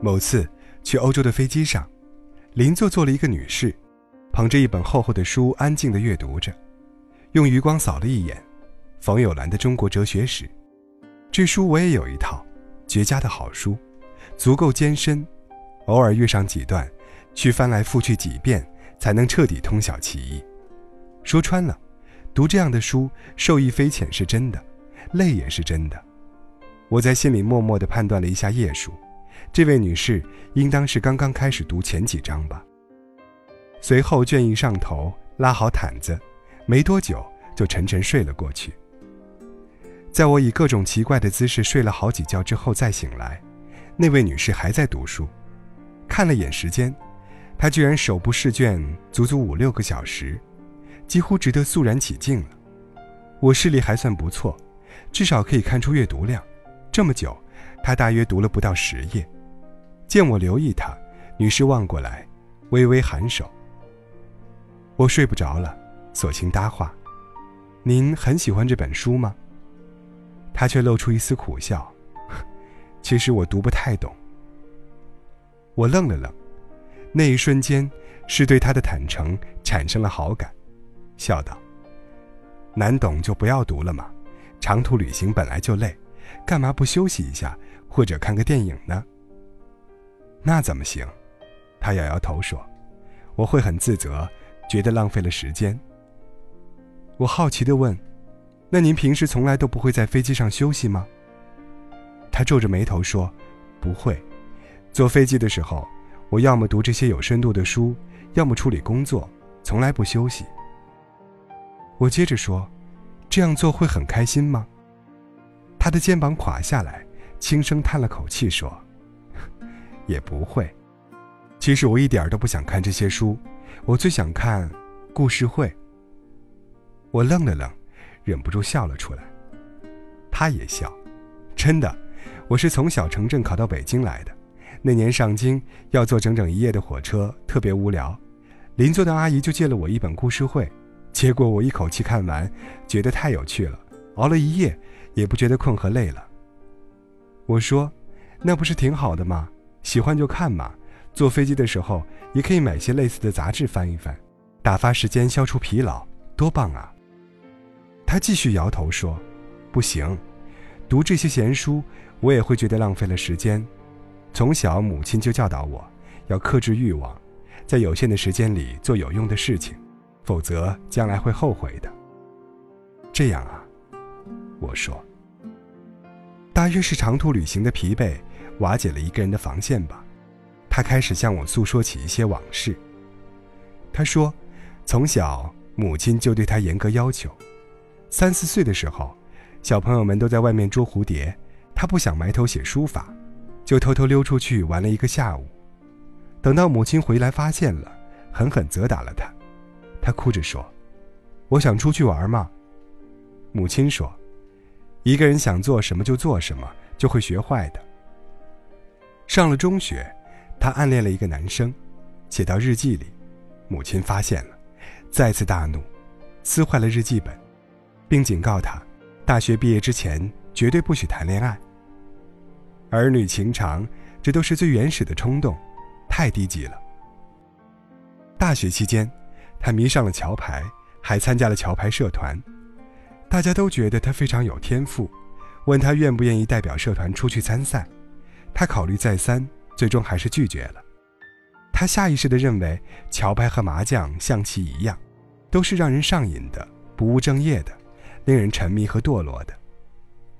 某次去欧洲的飞机上，邻座坐了一个女士，捧着一本厚厚的书，安静地阅读着。用余光扫了一眼，冯友兰的《中国哲学史》，这书我也有一套，绝佳的好书，足够艰深，偶尔遇上几段，去翻来覆去几遍，才能彻底通晓其意。说穿了，读这样的书，受益匪浅是真的，累也是真的。我在心里默默地判断了一下页数，这位女士应当是刚刚开始读前几章吧。随后倦意上头，拉好毯子。没多久就沉沉睡了过去。在我以各种奇怪的姿势睡了好几觉之后再醒来，那位女士还在读书。看了眼时间，她居然手不释卷，足足五六个小时，几乎值得肃然起敬了。我视力还算不错，至少可以看出阅读量。这么久，他大约读了不到十页。见我留意他，女士望过来，微微颔首。我睡不着了。索性搭话：“您很喜欢这本书吗？”他却露出一丝苦笑：“ 其实我读不太懂。”我愣了愣，那一瞬间是对他的坦诚产生了好感，笑道：“难懂就不要读了嘛，长途旅行本来就累，干嘛不休息一下或者看个电影呢？”那怎么行？他摇摇头说：“我会很自责，觉得浪费了时间。”我好奇地问：“那您平时从来都不会在飞机上休息吗？”他皱着眉头说：“不会，坐飞机的时候，我要么读这些有深度的书，要么处理工作，从来不休息。”我接着说：“这样做会很开心吗？”他的肩膀垮下来，轻声叹了口气说：“ 也不会。其实我一点都不想看这些书，我最想看故事会。”我愣了愣，忍不住笑了出来。他也笑，真的，我是从小城镇考到北京来的。那年上京要坐整整一夜的火车，特别无聊。邻座的阿姨就借了我一本故事会，结果我一口气看完，觉得太有趣了，熬了一夜也不觉得困和累了。我说：“那不是挺好的吗？喜欢就看嘛。坐飞机的时候也可以买些类似的杂志翻一翻，打发时间，消除疲劳，多棒啊！”他继续摇头说：“不行，读这些闲书，我也会觉得浪费了时间。从小母亲就教导我，要克制欲望，在有限的时间里做有用的事情，否则将来会后悔的。”这样啊，我说。大约是长途旅行的疲惫瓦解了一个人的防线吧。他开始向我诉说起一些往事。他说，从小母亲就对他严格要求。三四岁的时候，小朋友们都在外面捉蝴蝶，他不想埋头写书法，就偷偷溜出去玩了一个下午。等到母亲回来发现了，狠狠责打了他。他哭着说：“我想出去玩嘛。”母亲说：“一个人想做什么就做什么，就会学坏的。”上了中学，他暗恋了一个男生，写到日记里，母亲发现了，再次大怒，撕坏了日记本。并警告他，大学毕业之前绝对不许谈恋爱。儿女情长，这都是最原始的冲动，太低级了。大学期间，他迷上了桥牌，还参加了桥牌社团。大家都觉得他非常有天赋，问他愿不愿意代表社团出去参赛。他考虑再三，最终还是拒绝了。他下意识地认为，桥牌和麻将、象棋一样，都是让人上瘾的，不务正业的。令人沉迷和堕落的，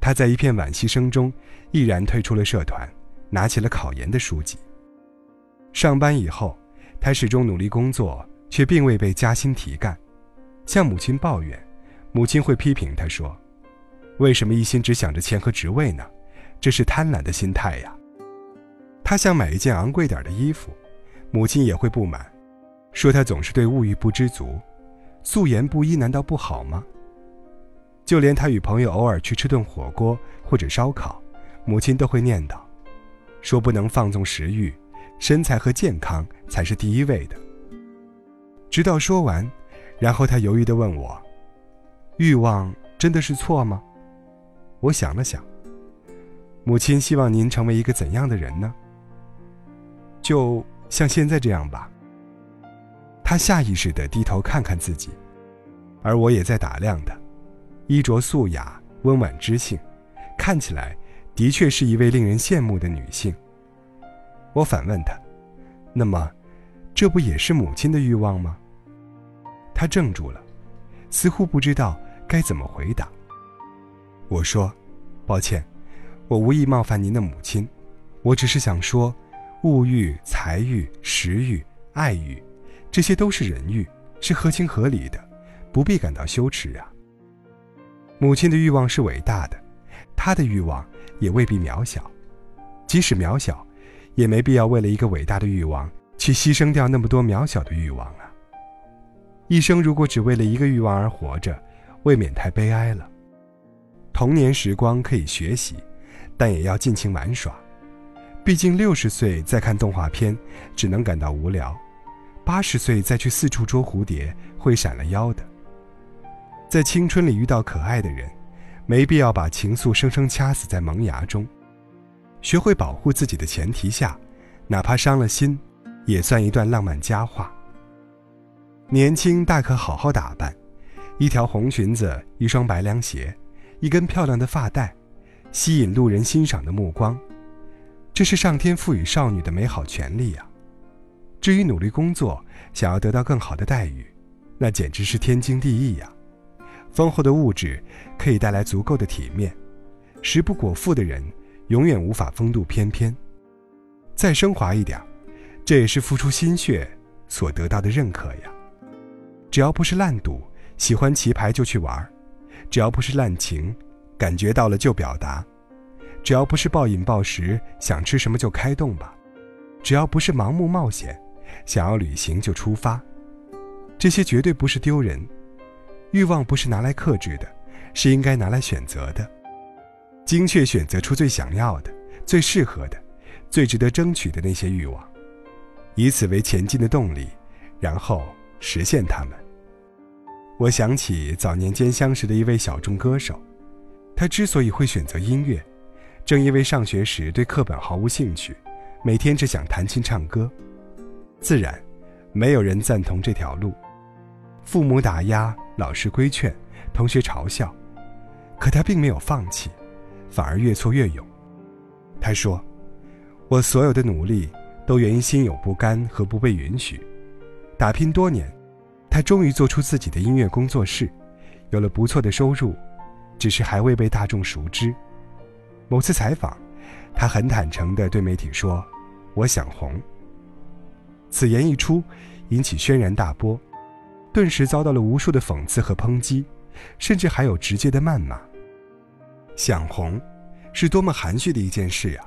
他在一片惋惜声中，毅然退出了社团，拿起了考研的书籍。上班以后，他始终努力工作，却并未被加薪提干，向母亲抱怨，母亲会批评他说：“为什么一心只想着钱和职位呢？这是贪婪的心态呀。”他想买一件昂贵点的衣服，母亲也会不满，说他总是对物欲不知足，素颜不衣难道不好吗？就连他与朋友偶尔去吃顿火锅或者烧烤，母亲都会念叨，说不能放纵食欲，身材和健康才是第一位的。直到说完，然后他犹豫地问我：“欲望真的是错吗？”我想了想，母亲希望您成为一个怎样的人呢？就像现在这样吧。他下意识地低头看看自己，而我也在打量他，衣着素雅，温婉知性，看起来的确是一位令人羡慕的女性。我反问他：“那么，这不也是母亲的欲望吗？”他怔住了，似乎不知道该怎么回答。我说：“抱歉，我无意冒犯您的母亲，我只是想说，物欲、财欲、食欲、爱欲，这些都是人欲，是合情合理的，不必感到羞耻啊。母亲的欲望是伟大的，她的欲望也未必渺小，即使渺小。”也没必要为了一个伟大的欲望去牺牲掉那么多渺小的欲望啊！一生如果只为了一个欲望而活着，未免太悲哀了。童年时光可以学习，但也要尽情玩耍。毕竟六十岁再看动画片，只能感到无聊；八十岁再去四处捉蝴蝶，会闪了腰的。在青春里遇到可爱的人，没必要把情愫生生掐死在萌芽中。学会保护自己的前提下，哪怕伤了心，也算一段浪漫佳话。年轻大可好好打扮，一条红裙子，一双白凉鞋，一根漂亮的发带，吸引路人欣赏的目光，这是上天赋予少女的美好权利呀。至于努力工作，想要得到更好的待遇，那简直是天经地义呀。丰厚的物质可以带来足够的体面，食不果腹的人。永远无法风度翩翩，再升华一点，这也是付出心血所得到的认可呀。只要不是烂赌，喜欢棋牌就去玩；只要不是滥情，感觉到了就表达；只要不是暴饮暴食，想吃什么就开动吧；只要不是盲目冒险，想要旅行就出发。这些绝对不是丢人，欲望不是拿来克制的，是应该拿来选择的。精确选择出最想要的、最适合的、最值得争取的那些欲望，以此为前进的动力，然后实现它们。我想起早年间相识的一位小众歌手，他之所以会选择音乐，正因为上学时对课本毫无兴趣，每天只想弹琴唱歌。自然，没有人赞同这条路，父母打压，老师规劝，同学嘲笑，可他并没有放弃。反而越挫越勇。他说：“我所有的努力都源于心有不甘和不被允许。打拼多年，他终于做出自己的音乐工作室，有了不错的收入，只是还未被大众熟知。某次采访，他很坦诚地对媒体说：‘我想红。’此言一出，引起轩然大波，顿时遭到了无数的讽刺和抨击，甚至还有直接的谩骂。”想红，是多么含蓄的一件事啊！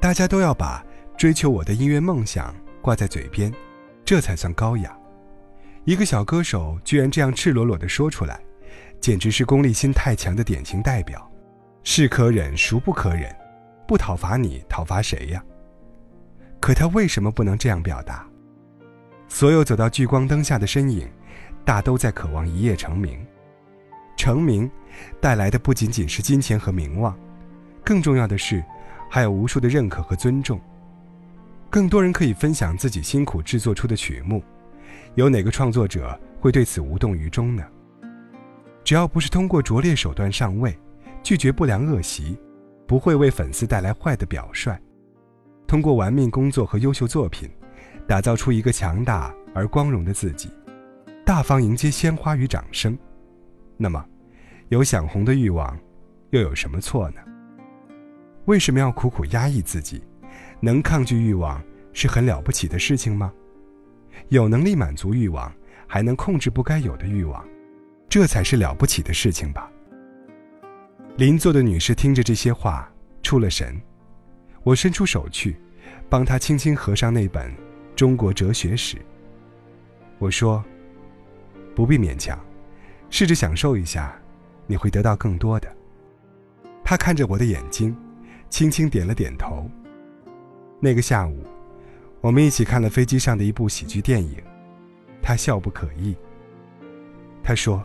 大家都要把追求我的音乐梦想挂在嘴边，这才算高雅。一个小歌手居然这样赤裸裸地说出来，简直是功利心太强的典型代表。是可忍，孰不可忍？不讨伐你，讨伐谁呀？可他为什么不能这样表达？所有走到聚光灯下的身影，大都在渴望一夜成名。成名，带来的不仅仅是金钱和名望，更重要的是，还有无数的认可和尊重。更多人可以分享自己辛苦制作出的曲目，有哪个创作者会对此无动于衷呢？只要不是通过拙劣手段上位，拒绝不良恶习，不会为粉丝带来坏的表率，通过玩命工作和优秀作品，打造出一个强大而光荣的自己，大方迎接鲜花与掌声。那么，有想红的欲望，又有什么错呢？为什么要苦苦压抑自己？能抗拒欲望是很了不起的事情吗？有能力满足欲望，还能控制不该有的欲望，这才是了不起的事情吧。邻座的女士听着这些话，出了神。我伸出手去，帮她轻轻合上那本《中国哲学史》。我说：“不必勉强。”试着享受一下，你会得到更多的。她看着我的眼睛，轻轻点了点头。那个下午，我们一起看了飞机上的一部喜剧电影，他笑不可抑。他说：“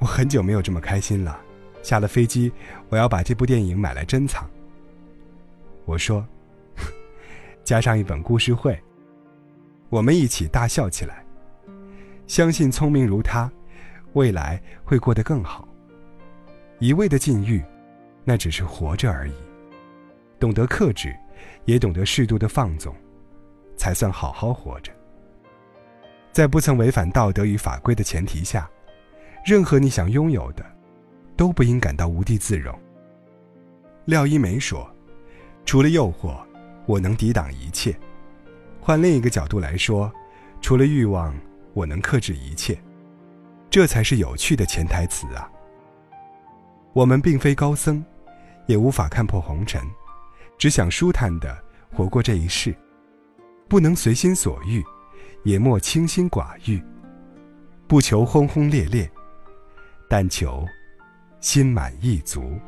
我很久没有这么开心了。下了飞机，我要把这部电影买来珍藏。”我说：“加上一本故事会，我们一起大笑起来。相信聪明如他，未来会过得更好。一味的禁欲，那只是活着而已。懂得克制，也懂得适度的放纵，才算好好活着。在不曾违反道德与法规的前提下，任何你想拥有的，都不应感到无地自容。廖一梅说：“除了诱惑。”我能抵挡一切，换另一个角度来说，除了欲望，我能克制一切，这才是有趣的潜台词啊。我们并非高僧，也无法看破红尘，只想舒坦的活过这一世，不能随心所欲，也莫清心寡欲，不求轰轰烈烈，但求心满意足。